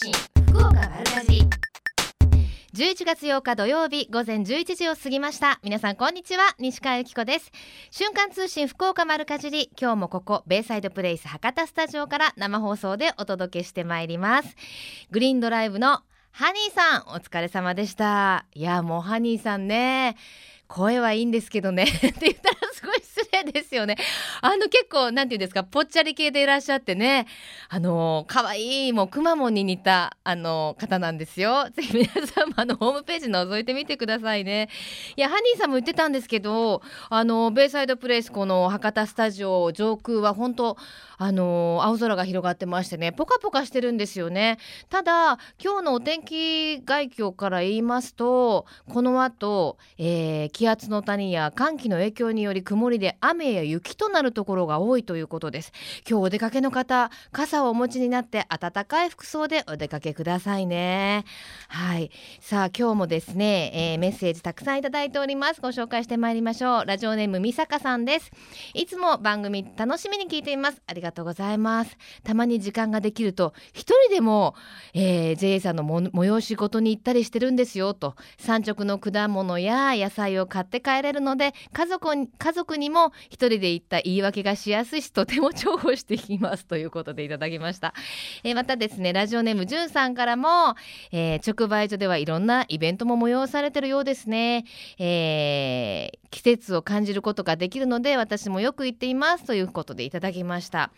信福岡丸かじり。11月8日土曜日午前11時を過ぎました。皆さんこんにちは。西川由紀子です。瞬間通信福岡丸かじり。今日もここベイサイドプレイス博多スタジオから生放送でお届けしてまいります。グリーンドライブのハニーさんお疲れ様でした。いやもうハニーさんね。声はいいんですけどね。って言ったらすごい失礼ですよね。あの結構なんていうんですかぽっちゃり系でいらっしゃってねあの可愛いもうくまモンに似たあの方なんですよ。ぜひ皆さんもあのホームページ覗いてみてくださいね。いやハニーさんも言ってたんですけどあのベイサイドプレイスこの博多スタジオ上空は本当あの青空が広がってましてねポカポカしてるんですよね。ただ今日のお天気概況から言いますとこの後、えー気圧の谷や寒気の影響により曇りでで雨や雪となるところが多いということです。今日お出かけの方傘をお持ちになって暖かい服装でお出かけくださいね。はい。さあ今日もですね、えーメッセージたくさんいただいております。ご紹介してまいりましょう。ラジオネームみさかさんです。いつも番組楽しみに聞いています。ありがとうございます。たまに時間ができると一人でも、えー、JA さんのも催し事に行ったりしてるんですよと。産直の果物や野菜を買って帰れるので家族に家族にも一人で行った言い訳がしやすいしとても重宝していきますということでいただきました、えーまたですねラジオネームじゅんさんからも、えー直売所ではいろんなイベントも催されてるようですね、えー季節を感じることができるので私もよく行っていますということでいただきました。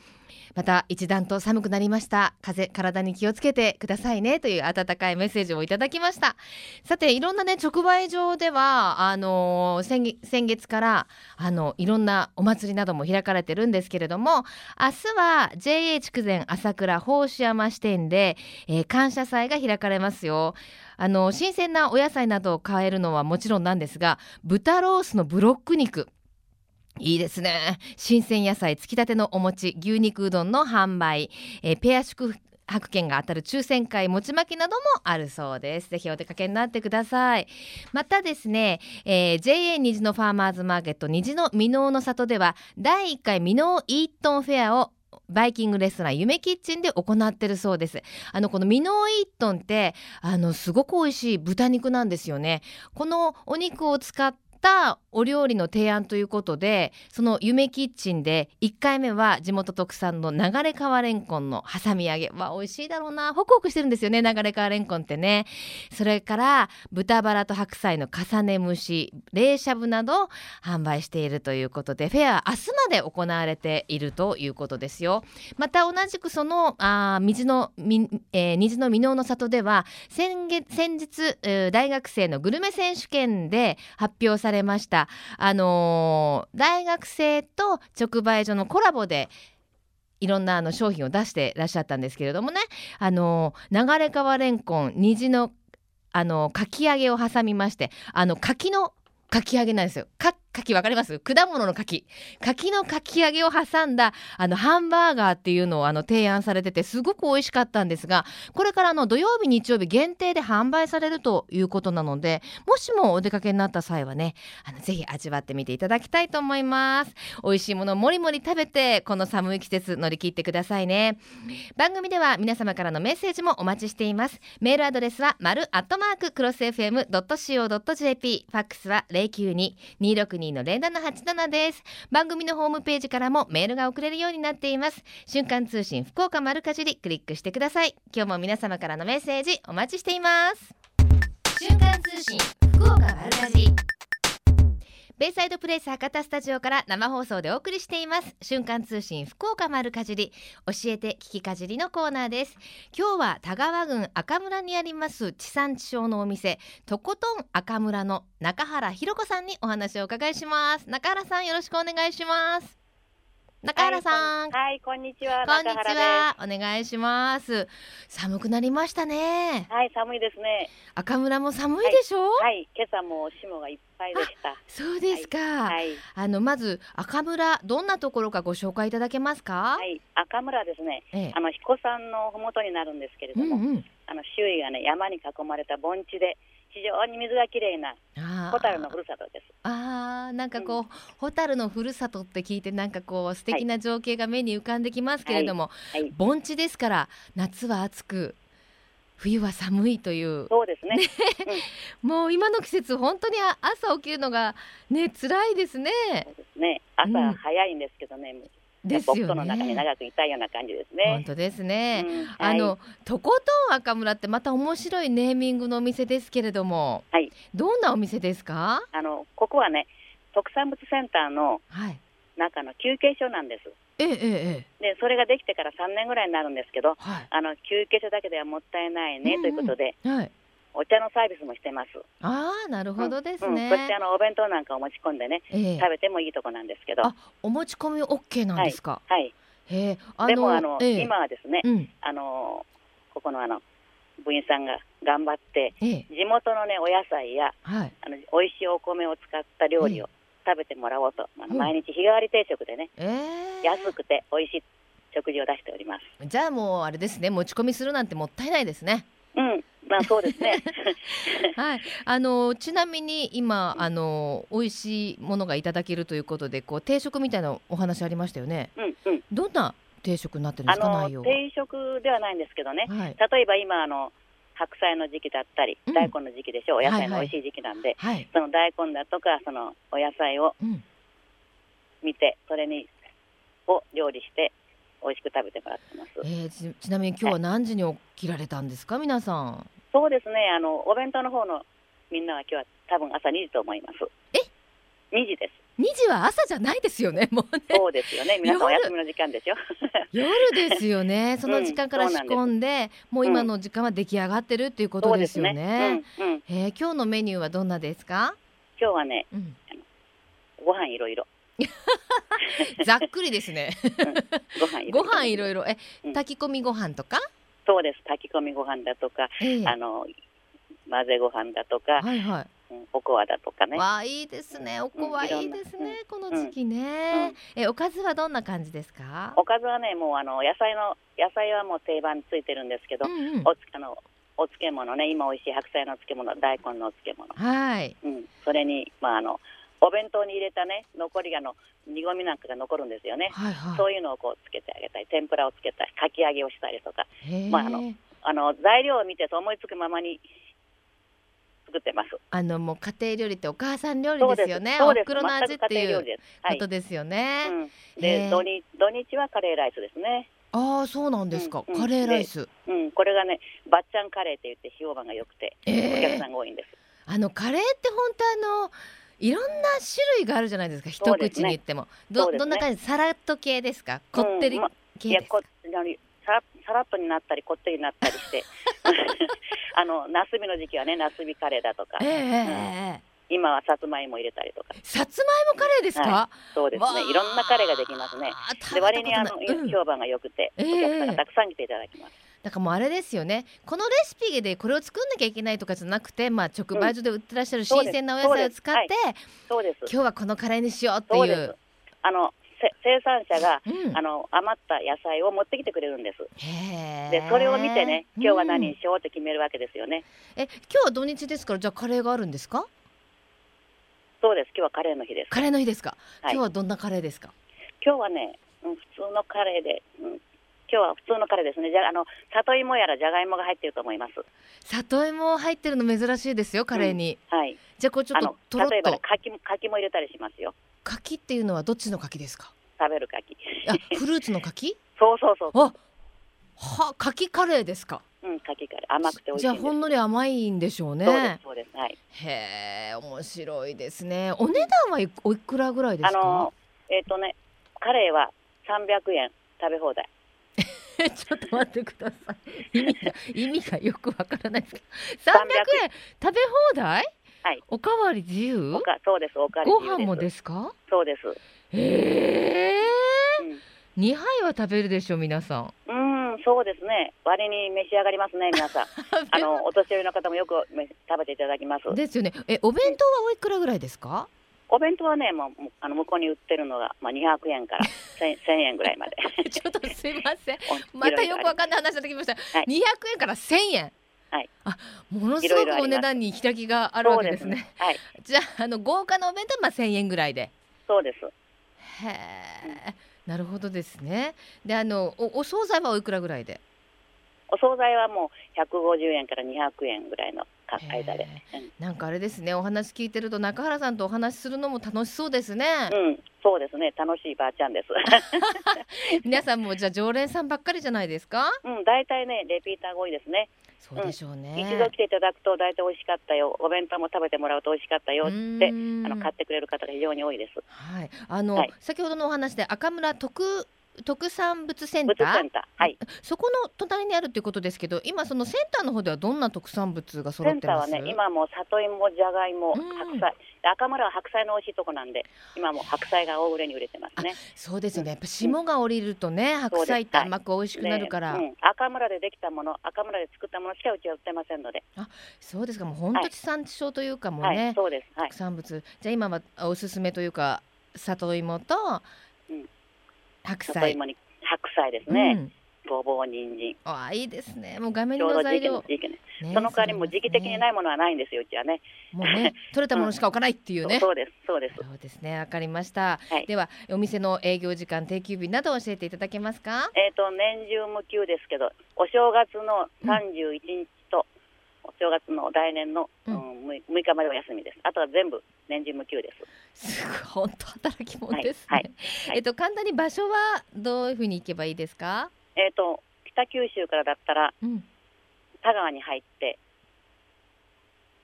また一段と寒くなりました。風体に気をつけてくださいね。という温かいメッセージをいただきました。さていろんなね直売所ではあの先月からあのいろんなお祭りなども開かれてるんですけれども明日は JA 筑前朝倉宝志山支店で、えー感謝祭が開かれますよ。あの新鮮なお野菜などを買えるのはもちろんなんですが豚ロースのブロック肉。いいですね。新鮮野菜つきたてのお餅牛肉うどんの販売、えーペア宿泊券が当たる抽選会餅巻きなどもあるそうです。ぜひお出かけになってください。またですね、えー JA 虹のファーマーズマーケット虹の箕面の里では第1回箕面イートンフェアをバイキングレストラン夢キッチンで行ってるそうです。あのこのミノーイートンってあのすごく美味しい豚肉なんですよね。このお肉を使ったお料理の提案ということでその夢キッチンで1回目は地元特産の流れ川レンコンの挟み揚げ。わ美味しいだろうな。ホクホクしてるんですよね流れ川レンコンってね。それから豚バラと白菜の重ね蒸し冷しゃぶなど販売しているということでフェアは明日まで行われているということですよ。また同じくそのあ水の、えー虹の箕面の里では先月先日、大学生のグルメ選手権で発表されされましたあのー大学生と直売所のコラボでいろんなあの商品を出してらっしゃったんですけれどもねあのー流れ川レンコン虹のあのかき揚げを挟みましてあの柿のかき揚げなんですよ。柿わかります？果物の柿柿のかき揚げを挟んだあのハンバーガーっていうのをあの提案されててすごく美味しかったんですがこれからの土曜日日曜日限定で販売されるということなのでもしもお出かけになった際はねあのぜひ味わってみていただきたいと思います。美味しいものをもりもり食べてこの寒い季節乗り切ってくださいね。番組では皆様からのメッセージもお待ちしています。メールアドレスは丸アットマーククロス FM.co.jp ファックスは人の0787です。番組のホームページからもメールが送れるようになっています。瞬間通信福岡丸かじりクリックしてください。今日も皆様からのメッセージお待ちしています。瞬間通信福岡丸かじり。ベイサイドプレイス博多スタジオから生放送でお送りしています。瞬間通信福岡丸かじり。教えて聞きかじりのコーナーです。今日は田川郡赤村にあります地産地消のお店とことん赤村の中原ひろ子さんにお話をお伺いします。中原さんよろしくお願いします。中原さん、はい、こんにちは。こんにちはお願いします寒くなりましたね。はい、寒いですね。赤村も寒いでしょ、はい、今朝も霜がいっぱいでした。そうですか、はい、あのまず赤村どんなところかご紹介いただけますか、はい、赤村ですね。ええあの彦山のふもとになるんですけれども、うんうんあの周囲がね山に囲まれた盆地で非常に水がきれいなあー。ホタルのふるさとです。あーなんかこう、ホタルのふるさとって聞いてなんかこう素敵な情景が目に浮かんできますけれども、はい、盆地ですから夏は暑く冬は寒いという。そうですね。もう今の季節本当にあ朝起きるのがね辛いですね。そうですね。朝早いんですけどね、ですよポットの中にね長くいたいような感じです本ね。当ですね、うんあの、とことん赤村ってまた面白いネーミングのお店ですけれども、はい。どんなお店ですか？あのここはね、特産物センターのはい。中の休憩所なんです。ええええええ。で、それができてから3年ぐらいになるんですけど、はい。あの休憩所だけではもったいないね、うんうん。ということで、はいお茶のサービスもしてます。ああなるほどですうん、ね、そしてあのお弁当なんかを持ち込んでね、ええ。食べてもいいとこなんですけど、あお持ち込み OK なんですか、はい。へえあでもあの、ええ。今はですね、うん。あのここのあの部員さんが頑張ってええ。地元のねお野菜やはい。あの美味しいお米を使った料理を食べてもらおうと、あのうん。毎日日替わり定食でね、ええ。安くて美味しい食事を出しております。じゃあもうあれですね持ち込みするなんてもったいないですね。うん、まあそうですね。はい、あのちなみに今あの美味しいものがいただけるということでこう定食みたいなお話ありましたよね。うんうん。どんな定食になってるんであすか。定食ではないんですけどね、はい例えば今あの白菜の時期だったりうん大根の時期でしょ？う、お野菜のはいはい美味しい時期なんで、はい。その大根だとかそのお野菜をうん。見てそれにを料理して美味しく食べてもらってます。えー、ちちなみに今日は何時に起きられたんですか？皆さん。そうですね、あのお弁当の方のみんなは今日は多分朝2時と思います。え ?2 時です。2時は朝じゃないですよねもうね。そうですよね、皆さんお夜。休みの時間でしょ。夜ですよね。その時間から仕込んで,、もう今の時間は出来上がってるっていうことですよね。うんうん、えー今日のメニューはどんなですか、今日はね、うん、ご飯いろいろ。ざっくりですね。ご飯いろいろ。ご飯いろいろ。えうん。炊き込みご飯とか、そうです、炊き込みご飯だとか、ええあの混ぜご飯だとか、はいはいうんおこわだとかね。わあいいですね。おこわうんいいですね。いこの時期ね。えおかずはどんな感じですか？おかずはね、もうあの野菜の野菜はもう定番についてるんですけど、うんうんおつあのお漬物ね、今美味しい白菜の漬物、大根のお漬物、はい。うん、それにまああのお弁当に入れたね残りがの煮込みなんかが残るんですよね。はいはい。そういうのをこうつけてあげたり、天ぷらをつけたり、かき揚げをしたりとか、まああのあの材料を見てと思いつくままに作ってます。あのもう家庭料理ってお母さん料理ですよね。お。袋の味っていうこと。ですよね。うん、へでえ土日土日はカレーライスですね。ああそうなんですか。うんうんカレーライス。うん、これがね、ばっちゃんカレーって言って評判が良くて、お客ええさんが多いんです。あのカレーって本当あのいろんな種類があるじゃないですか。一口に言っても。ねどんな感じ？サラッと系ですか？こってりうんま系いやこですか？あのさらさらっとになったりこってりになったりして、あのナスビの時期はね、ナスビカレーだとか、ええええええ今はさつまいも入れたりとか、さつまいもカレーですか？はそうですね、いろんなカレーができますね。で割にあの、うん評判が良くて、おええ客さんがたくさん来ていただきます。だからもうあれですよねこのレシピでこれを作んなきゃいけないとかじゃなくて、まあ、直売所で売ってらっしゃる新鮮なお野菜を使って、そうです。今日はこのカレーにしようっていう。。あのせ生産者が、うんあの余った野菜を持ってきてくれるんです。でそれを見てね、今日は何うんにしようって決めるわけですよね。え今日は土日ですからじゃあカレーがあるんですか？そうです。今日はカレーの日です。カレーの日ですか、はい今日はどんなカレーですか？今日はね、うん、普通のカレーで、うん、今日は普通のカレーですね。じゃあの里芋やらじゃがいもが入ってると思います。里芋入ってるの珍しいですよカレーに、はい。じゃあこれちょっととろっ例えば柿も柿も入れたりしますよ。柿っていうのはどっちの柿ですか？食べる柿。あフルーツの柿？そうそうそう。あは柿カレーですか？うん、柿カレー甘くて美味しじゃあ。ほんのり甘いんでしょうねそうですそうです。はい。へえ面白いですねお値段はいおいくらぐらいですか？あのえっ、とねカレーは300円食べ放題。ちょっと待ってください。意味が意味がよくわからないですけど。300円。食べ放題？はい。おかわり自由？おかそうです。おかわりご。飯もですか？そうです。へえうん。2杯は食べるでしょ皆さん。うん、そうですね。割に召し上がりますね、皆さん。あの、お年寄りの方もよくめ食べていただきます。ですよね。えお弁当はおいくらぐらいですか？お弁当はね、もう、あの、向こうに売ってるのが、まあ、200円から 1000 1000円ぐらいまで。ちょっとすいません。お またよくわいかんない話になってきました、はい。200円から1000円。はい。あものすごくお値段に開きがああるわけです。ね。はい。じゃああの豪華なお弁当はまあ1000円ぐらいで。そうです。へえなるほどですね。であのおお惣菜はおいくらぐらいで？お惣菜はもう150円から200円ぐらいのか間で、なんかあれですねお話聞いてると中原さんとお話しするのも楽しそうですね。うんそうですね。楽しいばあちゃんです。皆さんもじゃあ常連さんばっかりじゃないですか？うん大体ねレピーターが多いですね。そうでしょうね、一度来ていただくと大体美味しかったよ。お弁当も食べてもらうと美味しかったよってあの買ってくれる方が非常に多いです。はい。あの、はい、先ほどのお話で赤村特特産物センター？はい、そこの隣にあるということですけど今そのセンターの方ではどんな特産物が揃ってます？センターはね今も里芋じゃがいも白菜。赤村は白菜の美味しいとこなんで今も白菜が大売れに売れてますね。そうですよね。やっぱ霜が降りるとね、うん、白菜って甘く美味しくなるから、ねうん、赤村でできたもの赤村で作ったものしかうちは売ってませんので。あそうですか。もう本当地産地消というかもね、はい、そうです、はい、特産物。じゃあ今はおすすめというか里芋と白菜、白菜ですね、うんごぼう、人参。あいいですね。もう画面の材料。ね、その代わりも時期的にないものはないんですよ、うちはね。もうね、取れたものしか置かないっていうね。そうです、そうです。そうですね、わかりました。はい、では、お店の営業時間、定休日など教えていただけますか？えっ、と、年中無休ですけど、お正月の三十一日正月の来年の、うん、6日までお休みです。あとは全部年中無休です。すごい本当働き者ですね。はいはいはい、えっと簡単に場所はどういうふうに行けばいいですか？えっ、と北九州からだったら、うん、田川に入って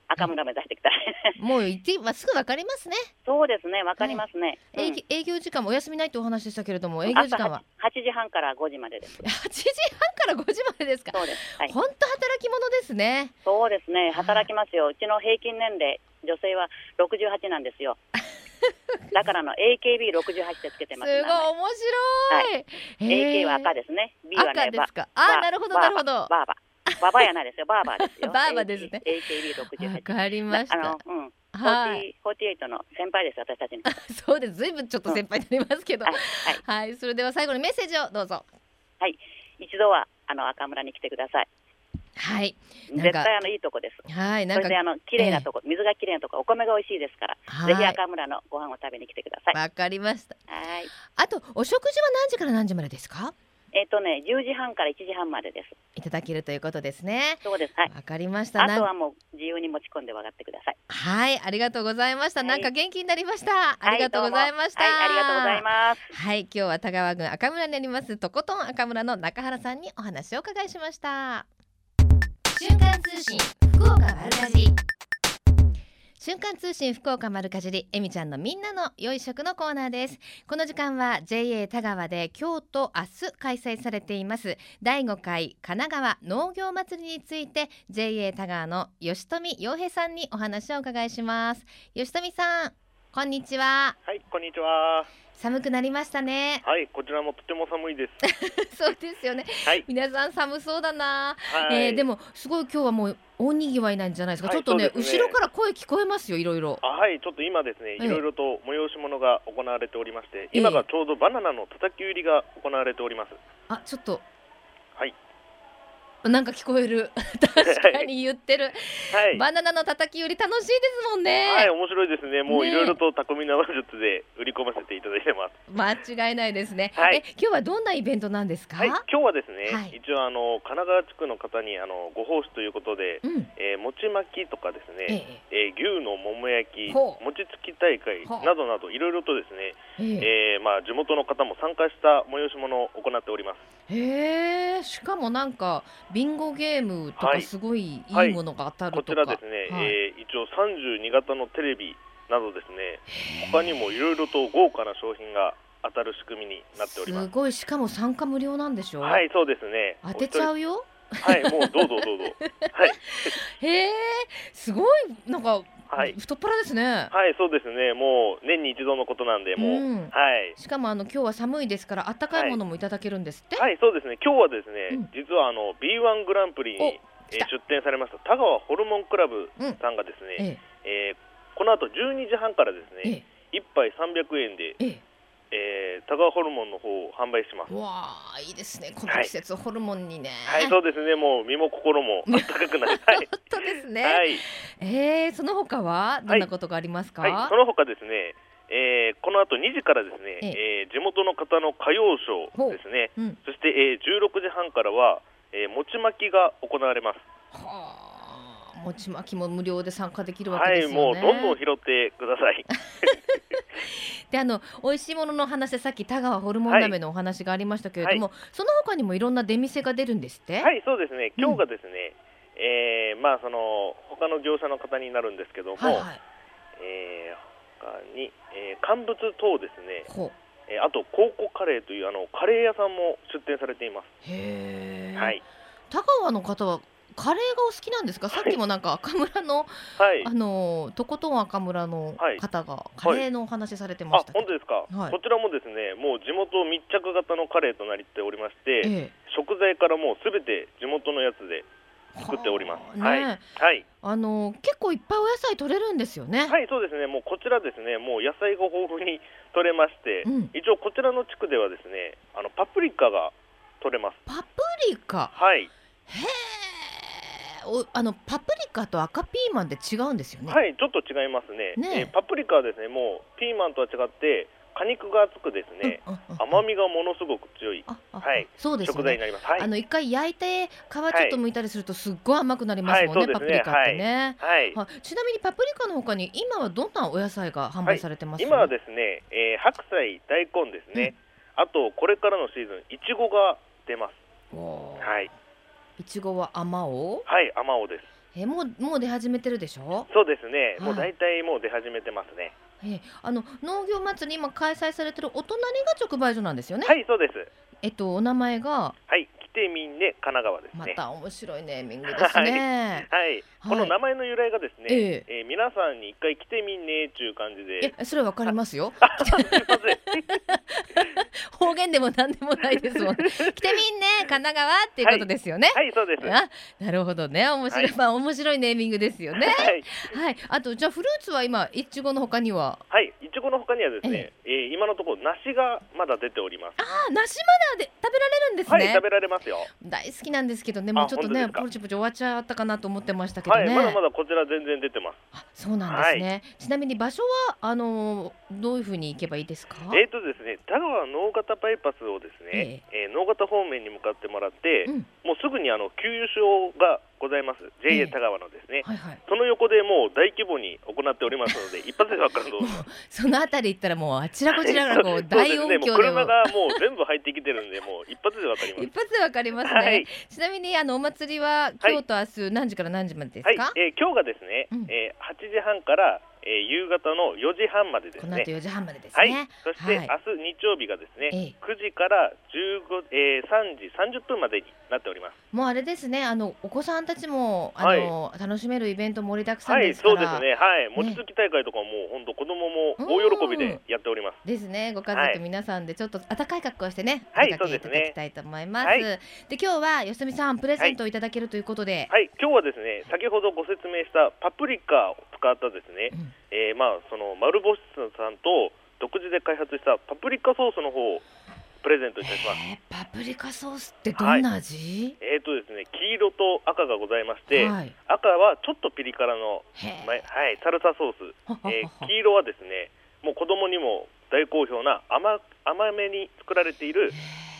赤村目指してきた もう行ってまっすぐわかりますね。そうですね、わかりますね、はい、うん、営業時間もお休みないってお話でしたけれども、営業時間は？八時半から五時までです。八時半から五時までですか？そうです。本、は、当、働き者ですね。そうですね、働きますよ。うちの平均年齢女性は六十八なんですよ。だからの AKB68 ってつけてます。すごい面白い。はい、AK は赤ですね。B はね、赤ですか？あ、なるほどなるほど。バーバ。ババやないですよ。バーバーですよ。バーバですね。AKB68。わかりました。あの、うん。はい、48の先輩です私たちに そうですずいぶんちょっと先輩になりますけど、うん、はい、はい、それでは最後にメッセージをどうぞはい一度はあの赤村に来てくださいはい。絶対あのいいとこです。はい。なんかそれであの綺麗なとこ、えー、水が綺麗なとこ、お米が美味しいですから、ぜひ赤村のご飯を食べに来てください。わかりました。はい。あとお食事は何時から何時までですか？えっ、ー、とね、10時半から1時半までです。いただけるということですね。そうです。はい。わかりました。あとはもう自由に持ち込んで分かってください。はい、ありがとうございました。はい、なんか元気になりました。ありがとうございました、はい、ありがとうございます。はい、今日は田川郡赤村にありますとことん赤村の中原さんにお話を伺いしました。瞬間通信福岡丸かじり瞬間通信福岡丸かじりえみちゃんのみんなの良い食のコーナーです。この時間は JA 田川で今日と明日開催されています。第5回神奈川農業祭りについて JA 田川の吉富洋平さんにお話をお伺いします。吉富さんこんにちは。はいこんにちは。寒くなりましたね。はい、こちらもとても寒いです。そうですよね。はい、皆さん寒そうだな。はい、えー、でもすごい今日はもう大にぎわいなんじゃないですか。はい、ちょっとね、ね、後ろから声聞こえますよ、いろいろ。はい、ちょっと今ですね、いろいろと催し物が行われておりまして、今がちょうどバナナの叩き売りが行われております。あ、ちょっと。はい。なんか聞こえる。確かに言ってる、はい、バナナの叩き売り楽しいですもんね。はい面白いですね。もういろいろと匠の話術で売り込ませていただいてます。間違いないですね、はい、え今日はどんなイベントなんですか、はい、今日はですね、はい、一応あの神奈川地区の方にあのご奉仕ということで、うん、えー、餅巻きとかですね、ええ。ー、牛の桃焼き餅つき大会などなどいろいろとですね、え。えー、まあ地元の方も参加した催し物を行っておりますへえしかもなんかビンゴゲームとかすごいいいものが当たるとか、らですね、はい、えー、一応32型のテレビなどですね。他にもいろいろと豪華な商品が当たる仕組みになっております。すごい。しかも参加無料なんでしょ？はいそうですね。当てちゃうよ。はいもうどうぞどうぞ。はい。へえすごい。なんかはい、太っ腹ですね。はい、そうですね。もう年に一度のことなんで、もう、うん、はい。しかもあの今日は寒いですから、あったかいものもいただけるんですって？はい、はい、そうですね。今日はですね、うん、実はあの B1 グランプリに、えー、出展されました田川ホルモンクラブさんがですね、うん、ええー、この後12時半からですね、一、え杯300円で、ええー、タガホルモンの方を販売します。わあ、いいですね。この季節、はい、ホルモンにね。はい、そうですね。もう身も心も 温かくなる。はい。本当ですね。はい。えー、その他はどんなことがありますか？はい、はい、その他ですね。えー、この後2時からですね、ええー、地元の方の歌謡ショーですね、うん、そして、えー、16時半からは、えー、餅巻きが行われます。はあ、餅巻きも無料で参加できるわけですよね。はい、もうどんどん拾ってください。であの美味しいものの話でさっき田川ホルモン鍋のお話がありましたけれども、はい、その他にもいろんな出店が出るんですって？はいそうですね。今日がですね、うん、えー、まあその他の業者の方になるんですけども、はいはい、えー、他に、えー、乾物等ですね。えー、あとコーコカレーというあのカレー屋さんも出店されています。へえ、はい、田川の方はカレーがお好きなんですか、さっきもなんか赤村の、はい、あのとことん赤村の方がカレーのお話されてました、はい、本当ですか、はい、こちらもですねもう地元密着型のカレーとなりておりまして、ええ、食材からもうすべて地元のやつで作っております。ね、はい。はい。あの結構いっぱいお野菜取れるんですよね。はい、そうですね。もうこちらですね、もう野菜が豊富に取れまして、うん、一応こちらの地区ではですね、あのパプリカが取れます。パプリカ？はい。へえ。おあのパプリカと赤ピーマンって違うんですよね？はいちょっと違いますね。ねえ。ー、パプリカはですねもうピーマンとは違って果肉が厚くですね、うんうんうん、甘みがものすごく強い、はい、そうです、ね、食材になります。はい、あの一回焼いて皮ちょっと剥いたりするとすっごい甘くなりますもんね、はい、パプリカってね。はい、はい、ちなみにパプリカのほかに今はどんなお野菜が販売されてます、今はですね、えー、白菜、大根ですね、うん、あとこれからのシーズンいちごが出ます。はい。いちごはあまおはいあまおです。えもうもう出始めてるでしょ？そうですね、はい、もう大体もう出始めてますね。え。あの農業祭り今開催されてるお隣が直売所なんですよね？はいそうです。えっとお名前が？はいてみんね神奈川ですね。また面白いネー ミングですね。はい、はい、この名前の由来がですね、えええー、皆さんに一回来てみんねっていう感じで。え、それわかりますよ。方言でもなんでもないですもん。来てみんね神奈川っていうことですよね。はい、はい、そうです。あ、なるほどね。面白い、はい、まあ面白いネーミングですよね。はい。はい。あとじゃあフルーツは今いちごの他には？はい。いちごの他にはですね、えー、今のところ梨がまだ出ております。あ、梨まだで食べられるんですね。はい、食べられますよ。大好ききなんですけどね、もうちょっとね、ポチポチ終わっちゃったかなと思ってましたけどね。はい、まだまだこちら全然出てます。あ、そうなんですね。はい、ちなみに場所はあのどういうふうに行けばいいですか？えっ、ー、とですね、田川能形バイパスをですね、えー、えー、能形方面に向かってもらって、うん、もうすぐにあの給油所がございます。JA 田川のですね、はいはい、その横でもう大規模に行っておりますので 一発で分かるとそのあたり行ったらもうあちらこちらが こう大音響でも、ね、車がもう全部入ってきてるんでもう一発で分かります。一発で分かりますね、はい、ちなみにあのお祭りは今日と明日何時から何時までですか、はい、えー、今日がですね、うん、えー、8時半からえー、夕方の4時半までですね。この後4時半までですね。はい。そして、はい、明日日曜日がですね、ええ、9時から15、えー、3時30分までになっております。もうあれですね、あのお子さんたちもあの、はい、楽しめるイベント盛りだくさんですから。はい、そうですね。はい。餅つき大会とかも本当子供も大喜びでやっております。ですね。ご家族皆さんでちょっと暖かい格好をしてね、はい、出かけいただきたいと思います。はい、で今日は吉見さんプレゼントをいただけるということで、はい、今日はですね、先ほどご説明したパプリカを使ったですね、うん、えー、まあその丸星さんと独自で開発したパプリカソースの方をプレゼントいたします。パプリカソースってどんな味？はい、えっ、ー、とですね、黄色と赤がございまして、はい、赤はちょっとピリ辛の、はい、サルサソース、えー、黄色はですね、もう子供にも大好評な甘甘めに作られている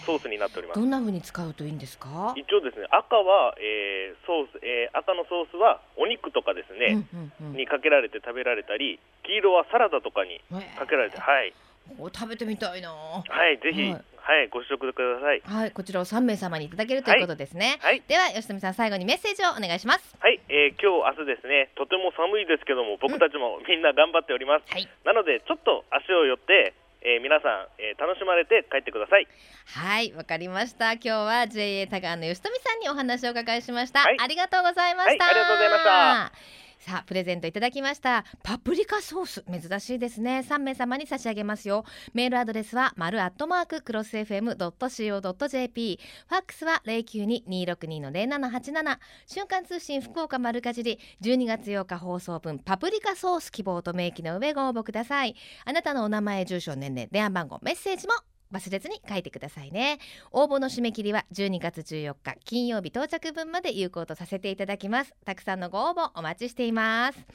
ソースになっております。どんな風に使うといいんですか？一応ですね赤は、えー、ソース、えー、赤のソースはお肉とかですね、うんうんうん、にかけられて食べられたり黄色はサラダとかにかけられて、はい。お食べてみたいな。はいぜひ、はい。はい、ご試食ください。はい、こちらを三名様にいただけるということですね。はい、では、吉富さん、最後にメッセージをお願いします。はい、えー、今日、明日ですね、とても寒いですけども、僕たちもみんな頑張っております。うん、はい、なので、ちょっと足を寄って、えー、皆さん、えー、楽しまれて帰ってください。はいわかりました。今日は JA 田川の吉富さんにお話をお伺いしました、はい、ありがとうございました、はい、ありがとうございましたさあプレゼントいただきました。パプリカソース。珍しいですね。3名様に差し上げますよ。メールアドレスは丸アットマーククロス FM.co.jp ファックスは092-262-0787瞬間通信福岡丸かじり。12月8日放送分パプリカソース希望と明記の上ご応募ください。あなたのお名前住所年齢電話番号メッセージも忘れずに書いてくださいね。応募の締め切りは12月14日金曜日到着分まで有効とさせていただきます。たくさんのご応募お待ちしています。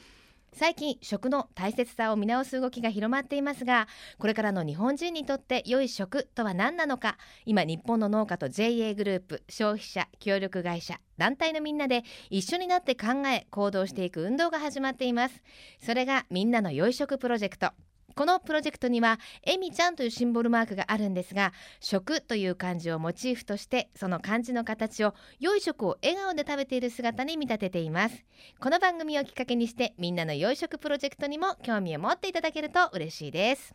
最近食の大切さを見直す動きが広まっていますがこれからの日本人にとって良い食とは何なのか今日本の農家と JA グループ消費者協力会社団体のみんなで一緒になって考え行動していく運動が始まっています。それがみんなの良い食プロジェクト。このプロジェクトにはえみちゃんというシンボルマークがあるんですが食という漢字をモチーフとしてその漢字の形を良い食を笑顔で食べている姿に見立てています。この番組をきっかけにしてみんなの良い食プロジェクトにも興味を持っていただけると嬉しいです。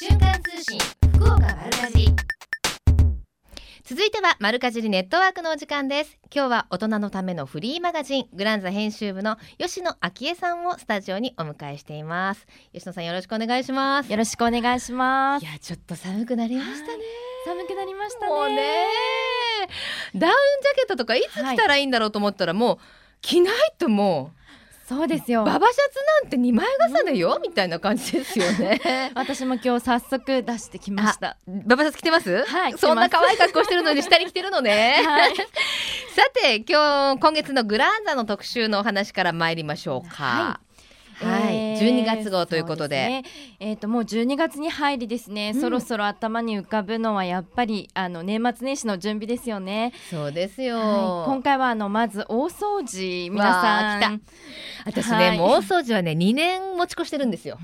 瞬間通信福岡丸かじ続いては丸かじりネットワークのお時間です。今日は大人のためのフリーマガジングランザ編集部の吉野昭恵さんをスタジオにお迎えしています。吉野さんよろしくお願いします。よろしくお願いします。いやちょっと寒くなりましたね。寒くなりましたね。もうね。ダウンジャケットとかいつ着たらいいんだろうと思ったら、はい、もう着ないともうそうですよ。ババシャツなんて二枚重ねよ、みたいな感じですよね。私も今日早速出してきました。ババシャツ着てます？はいそんな可愛い格好してるのに下に着てるのね、はい、さて今日今月のグランザの特集のお話から参りましょうか、はいはい、えー、12月号ということで。えっ、ー、ともう12月に入りですね、うん、そろそろ頭に浮かぶのはやっぱりあの年末年始の準備ですよね。そうですよ、はい、今回はあのまず大掃除皆さん。私ね、はい、もう大掃除はね2年持ち越してるんですよ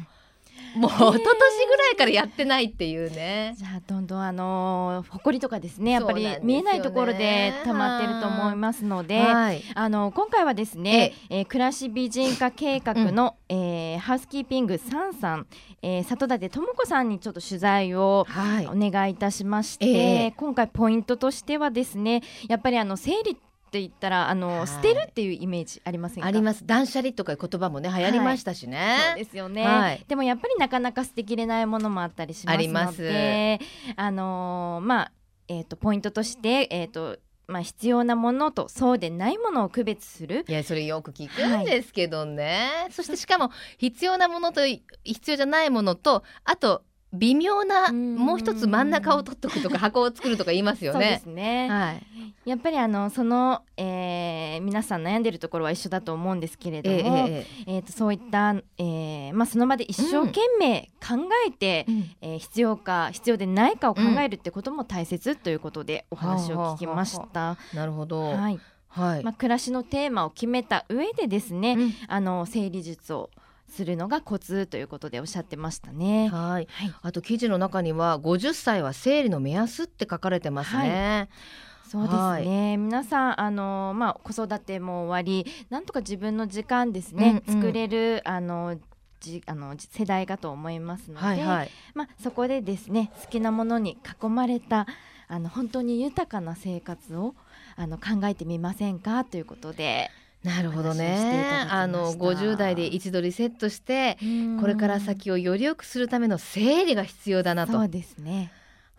もう一昨年ぐらいからやってないっていうね。じゃあどんどんあの埃とかですねやっぱり見えないところで溜まってると思いますので、はい、あの今回はですね、ええ。暮らし美人化計画の、うん、えー、ハウスキーピングサンさん、えー、里舘智子さんにちょっと取材をお願いいたしまして、はいえ。ー、今回ポイントとしてはですねやっぱりあの生理って言ったらあの、はい、捨てるっていうイメージありませんか？あります。断捨離とか言葉もね流行りましたしね、はい、そうですよね、はい、でもやっぱりなかなか捨てきれないものもあったりしますのであのー、まあえっ、ー、とポイントとしてえっ、ー、とまあ、必要なものとそうでないものを区別する。いやそれよく聞くんですけどね、はい、そしてしかも必要なものと必要じゃないものとあと微妙なもう一つ真ん中を取っとくとか箱を作るとか言いますよね。そうですね、はい、やっぱりあのその、えー、皆さん悩んでるところは一緒だと思うんですけれども、えー、えー、とそういった、えーまあ、その場で一生懸命考えて、うん、えー、必要か必要でないかを考えるってことも大切ということでお話を聞きました。なるほど、はい。はい。まあ、暮らしのテーマを決めた上でですね、うん、あの整理術をするのがコツということでおっしゃってましたね。はい。あと記事の中には50歳は生理の目安って書かれてますね。はい、そうですね、はい、皆さんあのまあ子育ても終わりなんとか自分の時間ですね、うんうん、作れるあのじあの世代かと思いますので、はいはい、まあ、そこでですね好きなものに囲まれたあの本当に豊かな生活をあの考えてみませんかということで。なるほどね。あの50代で一度リセットしてこれから先をより良くするための整理が必要だなと。そうですね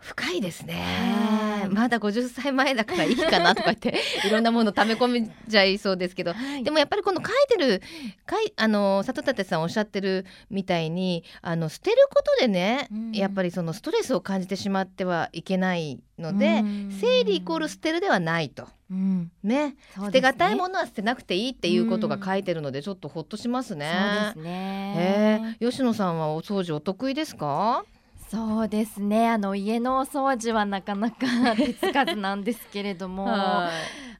深いですね。まだ50歳前だからいいかなとか言って いろんなもの溜め込みじゃいそうですけど、はい、でもやっぱりこの書いてるかいあの里立さんおっしゃってるみたいにあの捨てることでね、うん、やっぱりそのストレスを感じてしまってはいけないので、うん、整理イコール捨てるではないと。うん、ね、ね、捨てがたいものは捨てなくていいっていうことが書いてるのでちょっとほっとしますね。そうですね。えー、吉野さんはお掃除お得意ですか？そうですね。あの家のお掃除はなかなか 手つかずなんですけれども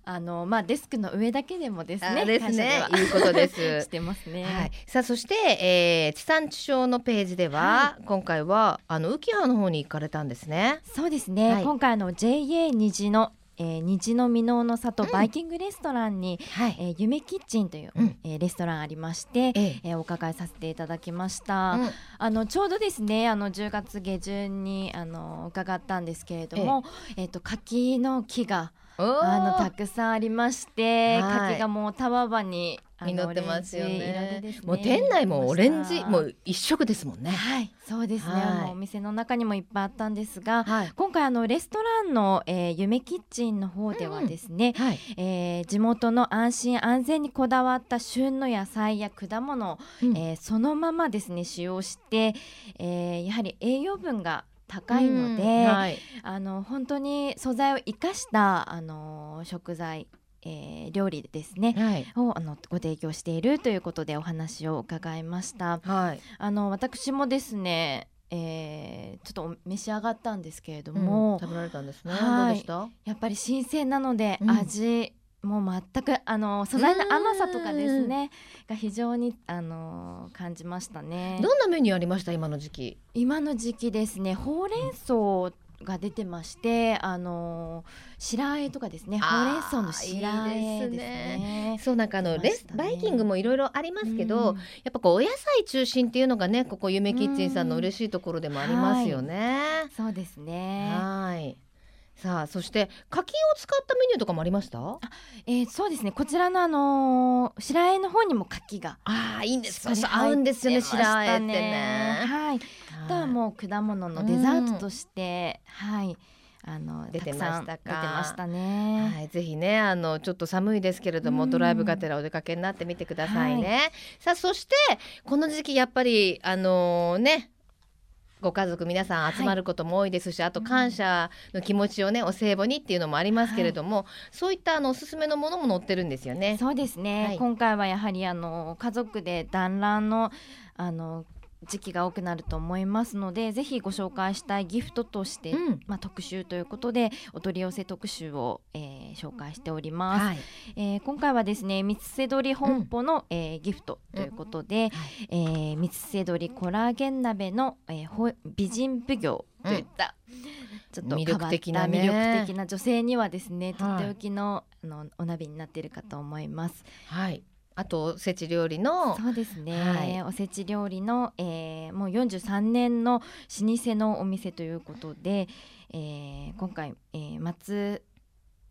あのまあデスクの上だけでもですねですね。いうことです。してますね、はい、さあそして、えー、地産地消のページでは、はい、今回はあの浮葉の方に行かれたんですね。そうですね、はい、今回の JA 虹のえー、虹の箕面の里バイキングレストランに、うん、えー、夢キッチンという、うん、えー、レストランありまして、ええ。えー、お伺いさせていただきました、うん、あのちょうどですねあの10月下旬にあの伺ったんですけれども、えー、と柿の木があのたくさんありまして、はい、柿がもうたわわに実ってますよね、ね、もう店内もオレンジもう一色ですもんね。はいそうですね、はい、あのお店の中にもいっぱいあったんですが、はい、今回あのレストランの、えー、夢キッチンの方ではですね、うんはい、えー、地元の安心安全にこだわった旬の野菜や果物、うん、えー、そのままですね使用して、えー、やはり栄養分が高いので、はい、あの本当に素材を生かしたあの食材えー、料理ですね、はい、をあのご提供しているということでお話を伺いました。はい、あの私もですねえー、ちょっと召し上がったんですけれども、うん、食べられたんですね、はい、やっぱり新鮮なので、味もう全くあの素材の甘さとかですねが非常にあの感じましたね。どんなメニューありました？今の時期。今の時期ですねほうれん草が出てましてあの白あえとかですね。ほうれん草の白あえですね、ね、そうなんかあの、ね、レスバイキングもいろいろありますけど、うん、やっぱこうお野菜中心っていうのがねここ夢キッチンさんの嬉しいところでもありますよね、はい、そうですね。はいさあそして柿を使ったメニューとかもありました？あ、えー、そうですね。こちらのあのー、白あえの方にも柿がああいいんですそう合うんですよね白あえってね。はい。あとはもう果物のデザートとして、うん、はい。あの出てましたか。出てましたね、はい、ぜひねあのちょっと寒いですけれども、うん、ドライブがてらお出かけになってみてくださいね、はい、さあそしてこの時期やっぱりあのー、ねご家族皆さん集まることも多いですし、はい、あと感謝の気持ちをねお歳暮にっていうのもありますけれども、はい、そういったあのおすすめのものも載ってるんですよね。そうですね、はい、今回はやはりあの家族で団らんのあの時期が多くなると思いますのでぜひご紹介したいギフトとして、うん、まあ、特集ということでお取り寄せ特集を、えー、紹介しております、はい、えー、今回はですね三つせ鳥本舗の、うん、えー、ギフトということで、うん、えー、三つせ鳥コラーゲン鍋の、えー、美人奉行といった、ちょっと魅力的な、ね、魅力的な女性にはですねとっておきの,、あのお鍋になっているかと思います。はいあとおせち料理のそうですね、はい、おせち料理の、えー、もう43年の老舗のお店ということで、えー、今回、えー、松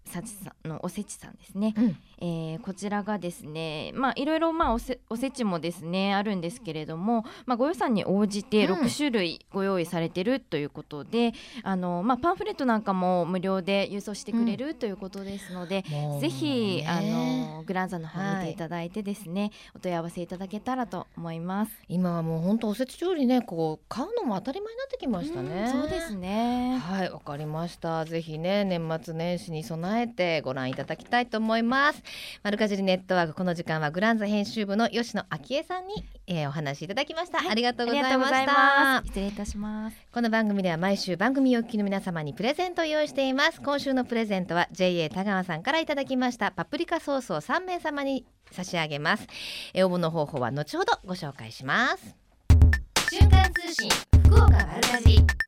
幸さんのおせちさんですね、うん、えー、こちらがですねまあいろいろまあおせおせちもですねあるんですけれども、まあ、ご予算に応じて6種類ご用意されてるということで、うん、あのまあ、パンフレットなんかも無料で郵送してくれるということですので、うん、ぜひあのグランザの方見ていただいてですね、はい、お問い合わせいただけたらと思います。今はもう本当おせち料理ねこう買うのも当たり前になってきましたね、そうですね。はいわかりました。ぜひね年末年始に備ええてご覧いただきたいと思います。マルカジリネットワークこの時間はグランザ編集部の吉野昭恵さんに、えー、お話しいただきました、はい、ありがとうございました失礼いたします。この番組では毎週番組お聞きの皆様にプレゼントを用意しています。今週のプレゼントは JA 田川さんからいただきました。パプリカソースを3名様に差し上げます。え応募の方法は後ほどご紹介します。瞬間通信福岡丸かじり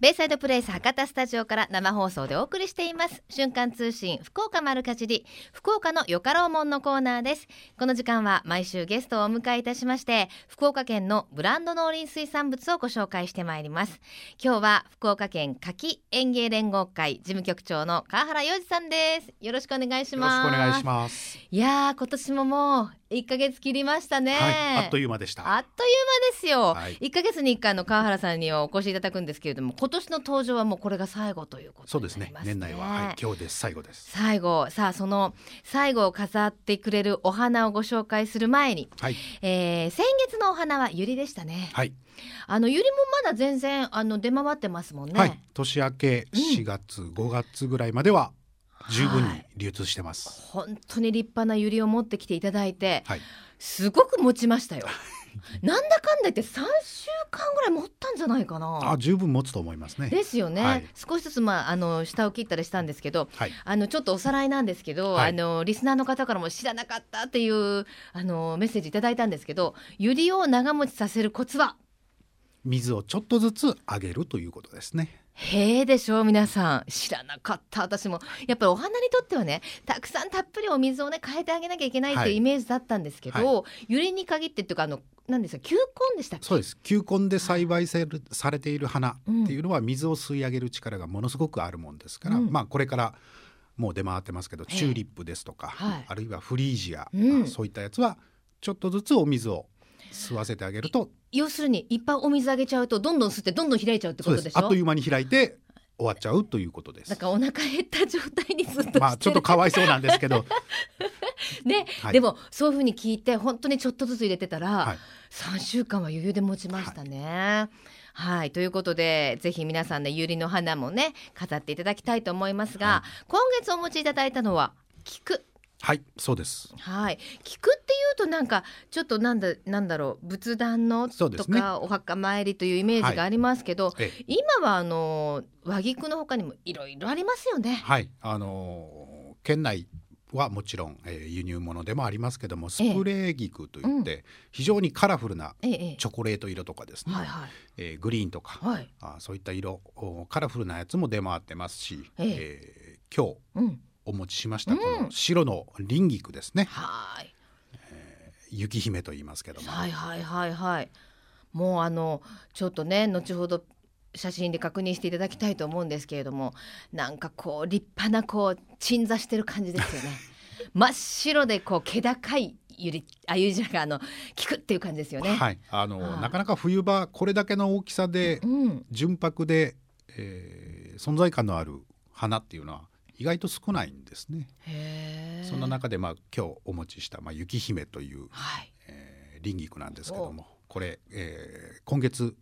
ベイサイドプレイス博多スタジオから生放送でお送りしています。瞬間通信福岡丸かじり福岡のよかろうもんのコーナーです。この時間は毎週ゲストをお迎えいたしまして福岡県のブランド農林水産物をご紹介してまいります。今日は福岡県柿園芸連合会事務局長の川原洋二さんです。よろしくお願いします。よろしくお願いします。いや今年ももう一ヶ月切りましたね、はい、あっという間でした。あっという間ですよ、はい、1ヶ月に1回の川原さんにはお越しいただくんですけれども今年の登場はもうこれが最後ということ、ね、そうですね。年内は、はい、今日です最後です。最後。さあその最後を飾ってくれるお花をご紹介する前に、はい。えー、先月のお花はユリでしたね。はい。あのユリもまだ全然あの出回ってますもんね、はい、年明け4月、うん、5月ぐらいまだは十分に流通してます、はい、本当に立派なユリを持ってきていただいて、はい、すごく持ちましたよ。なんだかんだ言って3週間ぐらい持ったんじゃないかな。あ十分持つと思いますね。ですよね、はい、少しずつまああの下を切ったりしたんですけど、はい、あのちょっとおさらいなんですけど、はい、あのリスナーの方からも知らなかったっていうあのメッセージいただいたんですけどユリを長持ちさせるコツは？水をちょっとずつあげるということですねへえでしょう皆さん。知らなかった。私もやっぱりお花にとってはねたくさんたっぷりお水をね変えてあげなきゃいけないっていうイメージだったんですけど、はい、ゆりに限ってっていうかあのなんですか球根でしたそうです。球根で栽培されされている花っていうのは水を吸い上げる力がものすごくあるもんですから、うん、まあこれからもう出回ってますけどチューリップですとか、はい、あるいはフリージア、うん、そういったやつはちょっとずつお水を吸わせてあげると。要するにいっぱいお水あげちゃうとどんどん吸ってどんどん開いちゃうってことでしょ？あっという間に開いて終わっちゃうということです。だからお腹減った状態にずっとまあちょっとかわいそうなんですけど。ね、はい、でもそういうふうに聞いて本当にちょっとずつ入れてたら、はい、3週間は余裕で持ちましたね。はい。はい。ということでぜひ皆さんねゆりの花もね飾っていただきたいと思いますが、はい、今月お持ちいただいたのは菊はいそうです。はい。菊っていうとなんかちょっとなんだなんだろう仏壇のとか、ね、お墓参りというイメージがありますけど、はい、今はあの和菊の他にもいろいろありますよね。はい。あの県内はもちろん、えー、輸入物でもありますけどもスプレー菊といって、非常にカラフルなチョコレート色とかですね、えええー、グリーンとか、はい、あそういった色カラフルなやつも出回ってますし、ええ。ー、今日、お持ちしましたこの白の輪菊ですね、はい、えー、雪姫と言いますけども。はいはいはいはい。もうあのちょっとね後ほど写真で確認していただきたいと思うんですけれどもなんかこう立派なこう鎮座してる感じですよね。真っ白でこう気高いゆりあゆりじゃがあの効くっていう感じですよね。はい、あのなかなか冬場これだけの大きさで、うん、純白で、えー、存在感のある花っていうのは意外と少ないんですね。そんな中でまあ今日お持ちしたまあ雪姫という、はい、えー、輪菊なんですけどもこれ、えー、今月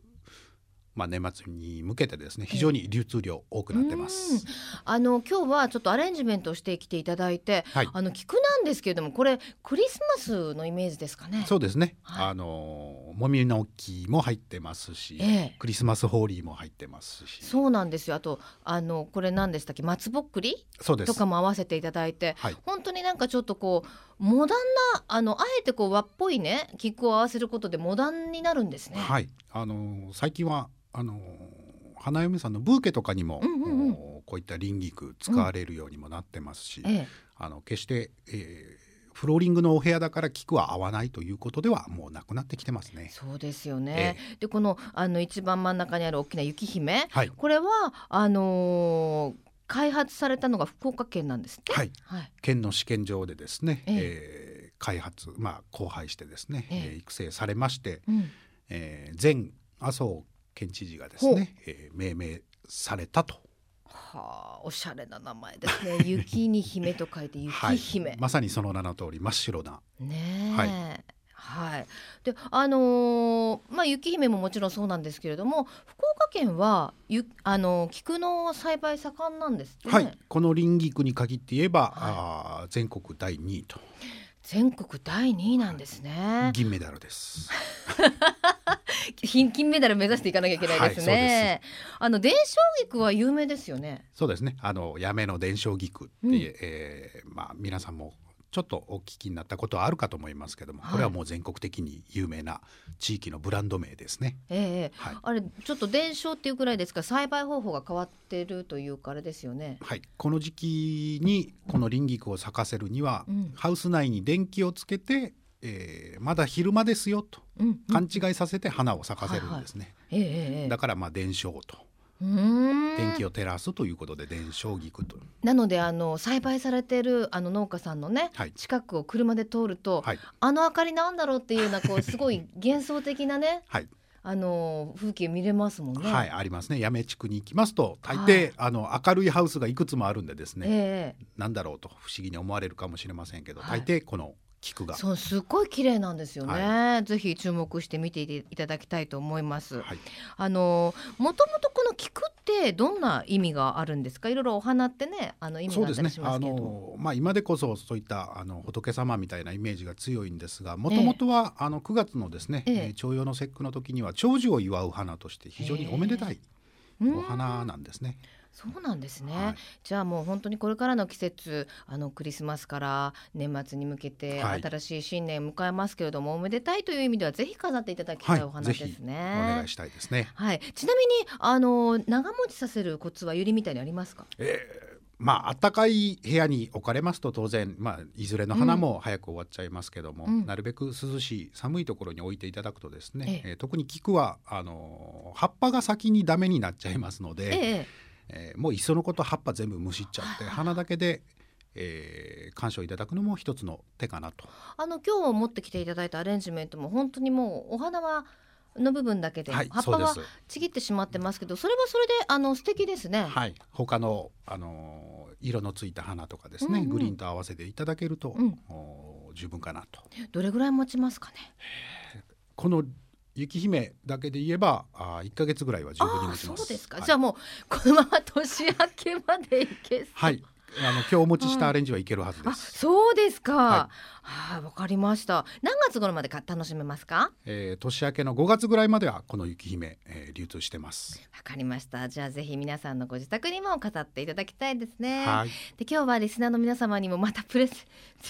まあ、年末に向けてですね非常に流通量多くなってます。あの今日はちょっとアレンジメントしてきていただいて、はい、あの菊なんですけれどもこれクリスマスのイメージですかね？そうですね。はい、あのもみの木も入ってますし、ええ、クリスマスホーリーも入ってますし。そうなんですよ。あとあのこれ何でしたっけ？松ぼっくり？とかも合わせていただいて、はい、本当になんかちょっとこうモダンなあのあえてこう和っぽいね菊を合わせることでモダンになるんですね。はい。あの最近はあの花嫁さんのブーケとかにも、うんうんうん、こういった輪菊使われるようにもなってますし、うんええ、あの決して、えー、フローリングのお部屋だから菊は合わないということではもうなくなってきてますね。そうですよね。えでこのあの一番真ん中にある大きな雪姫、はい、これはあのー、開発されたのが福岡県なんですはい、はい、県の試験場でですね、ええ。ー、開発まあ交配してですね、ええ。育成されまして、うん、えー、全麻生県知事がですね、えー、命名されたと。はあ、おしゃれな名前ですね。雪に姫と書いて雪姫、はい、まさにその名の通り真っ白な。ねはい。はい。で、あのー、まあ雪姫ももちろんそうなんですけれども、福岡県はゆあのー、菊の栽培盛んなんです、ね、はい。この林菊に限って言えば、はい、あ全国第2位と。全国第2位なんですね。銀メダルです。金金メダル目指していかなきゃいけないですね。はい、あの伝承菊は有名ですよね。そうですね。あのやめの伝承菊って、うん、えー、まあ皆さんもちょっとお聞きになったことはあるかと思いますけども、これはもう全国的に有名な地域のブランド名ですね。ええ。ーはい、あれちょっと伝承っていうくらいですか？栽培方法が変わってるというかあれですよね。はい、この時期にこの輪菊を咲かせるには、うん、ハウス内に電気をつけて、えー、まだ昼間ですよと、勘違いさせて花を咲かせるんですね。はいはい、えー、だからまあ伝承と。電気を照らすということで伝承菊と。なのであの栽培されてるあの農家さんのね、はい、近くを車で通ると、はい、あの明かりなんだろうっていうようなこうすごい幻想的なね、はい、あの風景見れますもんね。はいありますね。八女地区に行きますと大抵、はい、あの明るいハウスがいくつもあるんでですね、えー、なんだろうと不思議に思われるかもしれませんけど、大抵この菊が。そうすっごい綺麗なんですよね、はい、ぜひ注目して見ていただきたいと思います、はい、あのもともとこの菊ってどんな意味があるんですか？いろいろお花ってねあの意味があったりしますけど、ね、あのまあ今でこそそういったあの仏様みたいなイメージが強いんですがもともとは、えー、あの9月のですね、えー、徴用の節句の時には長寿を祝う花として非常におめでたいお花なんですね。えーそうなんですね、はい、じゃあもう本当にこれからの季節あのクリスマスから年末に向けて新しい新年を迎えますけれども、はい、おめでたいという意味ではぜひ飾っていただきたいお話ですね、はい、お願いしたいですね。はい。ちなみにあの長持ちさせるコツはゆりみたいにありますか？えーまあ暖かい部屋に置かれますと当然、まあ、いずれの花も早く終わっちゃいますけども、うん、なるべく涼しい寒いところに置いていただくとですね、ええ。えー、特に菊はあの葉っぱが先にダメになっちゃいますので、えええー、もういっそのこと葉っぱ全部むしっちゃって花だけでえー、鑑賞いただくのも一つの手かなとあの今日持ってきていただいたアレンジメントも本当にもうお花はの部分だけで、はい、葉っぱはちぎってしまってますけどそれはそれであの素敵ですね。はい、他のあの色のついた花とかですね、うんうん、グリーンと合わせていただけると、うん、十分かなと。どれぐらい持ちますかね？この雪姫だけで言えばあ1か月ぐらいは十分に持ちます。そうですか、はい、じゃあもうこのまま年明けまでいけはいあの今日お持ちしたアレンジはいけるはずです。そうですか。はい、あ、わかりました。何月頃までか楽しめますか？えー、年明けの5月ぐらいまではこの雪姫、えー、流通してます。わかりました。じゃあぜひ皆さんのご自宅にも飾っていただきたいですね。はい。で今日はリスナーの皆様にもまたプレゼ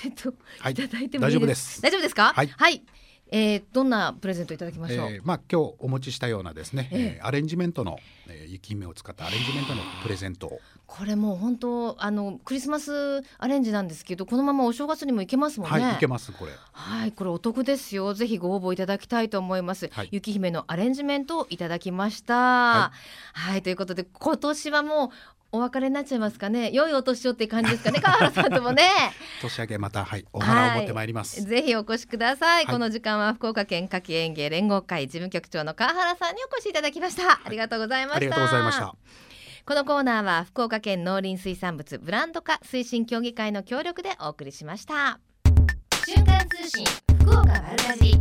ントいただいてもいいですか、はい、大丈夫です。大丈夫ですか？はい。はいえー、どんなプレゼントいただきましょう、えー、まあ今日お持ちしたようなですね、えー、アレンジメントの、えー、雪姫を使ったアレンジメントのプレゼントこれもう本当あのクリスマスアレンジなんですけどこのままお正月にもいけますもんね。はいいけますこれ。はいこれお得ですよ。ぜひご応募いただきたいと思います、はい、雪姫のアレンジメントをいただきました。はい、はい、ということで今年はもうお別れになっちゃいますかね。良いお年をって感じですかね。川原さんともね。年明けまたはいお花を持ってまいります、はい、ぜひお越しください、はい、この時間は福岡県夏季園芸連合会事務局長の川原さんにお越しいただきました、ありがとうございました。ありがとうございました。このコーナーは福岡県農林水産物ブランド化推進協議会の協力でお送りしました。瞬間通信福岡丸かじ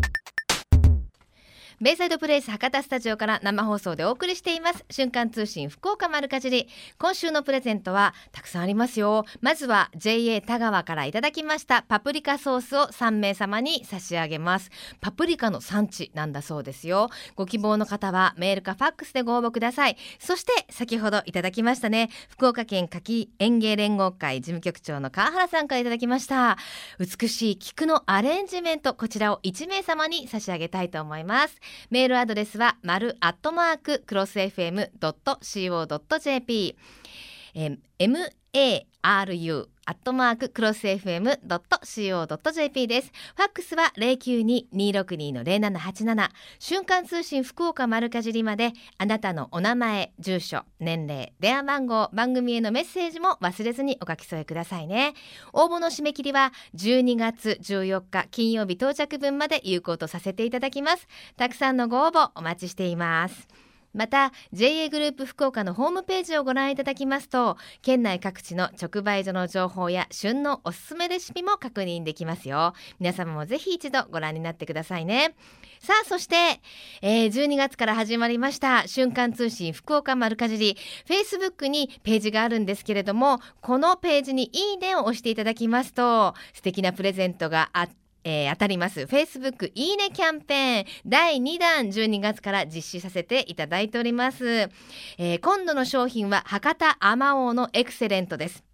ベイサイドプレイス博多スタジオから生放送でお送りしています。瞬間通信福岡丸かじり。今週のプレゼントはたくさんありますよ。まずは JA 田川からいただきました。パプリカソースを3名様に差し上げます。パプリカの産地なんだそうですよ。ご希望の方はメールかファックスでご応募ください。そして先ほどいただきましたね。福岡県柿園芸連合会事務局長の川原さんからいただきました。美しい菊のアレンジメントこちらを1名様に差し上げたいと思います。メールアドレスは丸アットマーククロス FM.co.jp、えー、aru アットマーククロス FM.co.jp です。ファックスは092-262-0787瞬間通信福岡丸かじりまであなたのお名前、住所、年齢、電話番号、番組へのメッセージも忘れずにお書き添えくださいね。応募の締め切りは12月14日金曜日到着分まで有効とさせていただきます。たくさんのご応募お待ちしています。また JA グループ福岡のホームページをご覧いただきますと県内各地の直売所の情報や旬のおすすめレシピも確認できますよ。皆様もぜひ一度ご覧になってくださいね。さあそして、えー、12月から始まりました瞬間通信福岡丸かじり。Facebook にページがあるんですけれどもこのページにいいねを押していただきますと素敵なプレゼントがあってえー、当たります。Facebook いいねキャンペーン。第2弾12月から実施させていただいております、えー、今度の商品は博多あまおうのエクセレントです。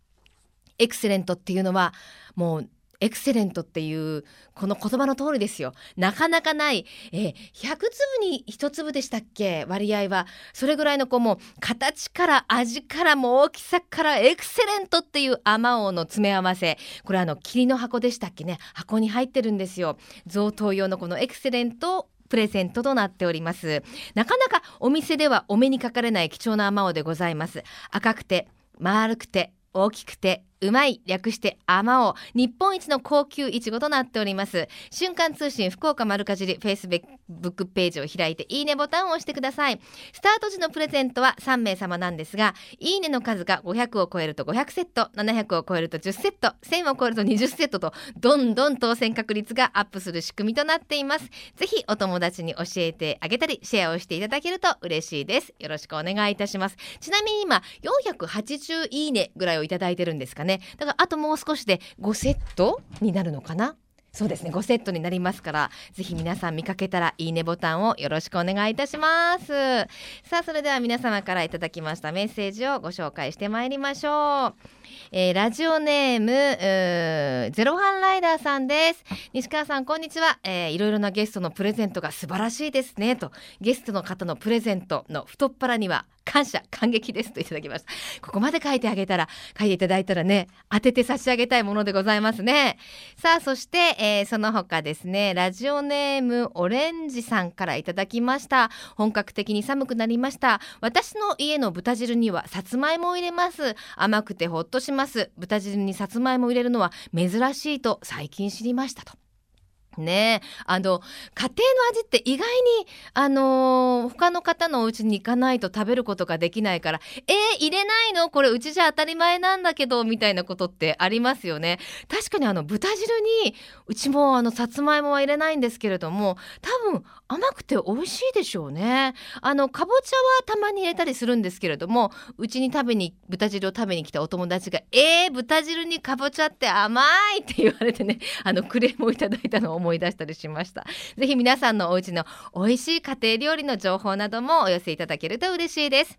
エクセレントっていうのはもうエクセレントっていうこの言葉の通りですよ。なかなかない、えー、100粒に1粒でしたっけ？割合は。それぐらいのこうも形から味からも大きさからエクセレントっていうあまおうの詰め合わせ。これあの霧の箱でしたっけね？箱に入ってるんですよ。贈答用のこのエクセレントプレゼントとなっております。なかなかお店ではお目にかかれない貴重なあまおうでございます。赤くて丸くて大きくてうまい略してあまお日本一の高級いちごとなっております。瞬間通信福岡丸かじりフェイスブックページを開いていいねボタンを押してください。スタート時のプレゼントは3名様なんですがいいねの数が500を超えると500セット700を超えると10セット1000を超えると20セットとどんどん当選確率がアップする仕組みとなっています。ぜひお友達に教えてあげたりシェアをしていただけると嬉しいです。よろしくお願いいたします。ちなみに今480いいねぐらいをいただいてるんですかね。ねだからあともう少しで5セットになるのかな？そうですね5セットになりますからぜひ皆さん見かけたらいいねボタンをよろしくお願いいたします。さあそれでは皆様からいただきましたメッセージをご紹介してまいりましょう、えー、ラジオネームゼロハンライダーさんです。西川さんこんにちは、えー、いろいろなゲストのプレゼントが素晴らしいですね。とゲストの方のプレゼントの太っ腹には感謝感激ですといただきました。ここまで書いてあげたら書いていただいたらね当てて差し上げたいものでございますね。さあそして、えー、その他ですねラジオネームオレンジさんからいただきました。本格的に寒くなりました。私の家の豚汁にはさつまいもを入れます。甘くてほっとします。豚汁にさつまいもを入れるのは珍しいと最近知りましたと。ね。あの家庭の味って意外にあのー、他の方のお家に行かないと食べることができないからえー、入れないの？これうちじゃ当たり前なんだけどみたいなことってありますよね。確かにあの豚汁にうちもあのさつまいもは入れないんですけれども多分甘くて美味しいでしょうね。あのかぼちゃはたまに入れたりするんですけれどもうちに食べに豚汁を食べに来たお友達がえー、豚汁にかぼちゃって甘いって言われてねあのクレームをいただいたのを思い出したりしました。ぜひ皆さんのお家の美味しい家庭料理の情報などもお寄せいただけると嬉しいです。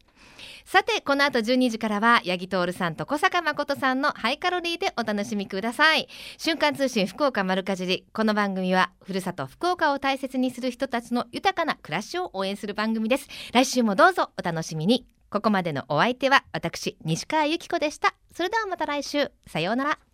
さてこの後12時からは八木徹さんと小坂誠さんのハイカロリーでお楽しみください。瞬間通信福岡丸かじりこの番組はふるさと福岡を大切にする人たちの豊かな暮らしを応援する番組です。来週もどうぞお楽しみに。ここまでのお相手は私西川由紀子でした。それではまた来週。さようなら。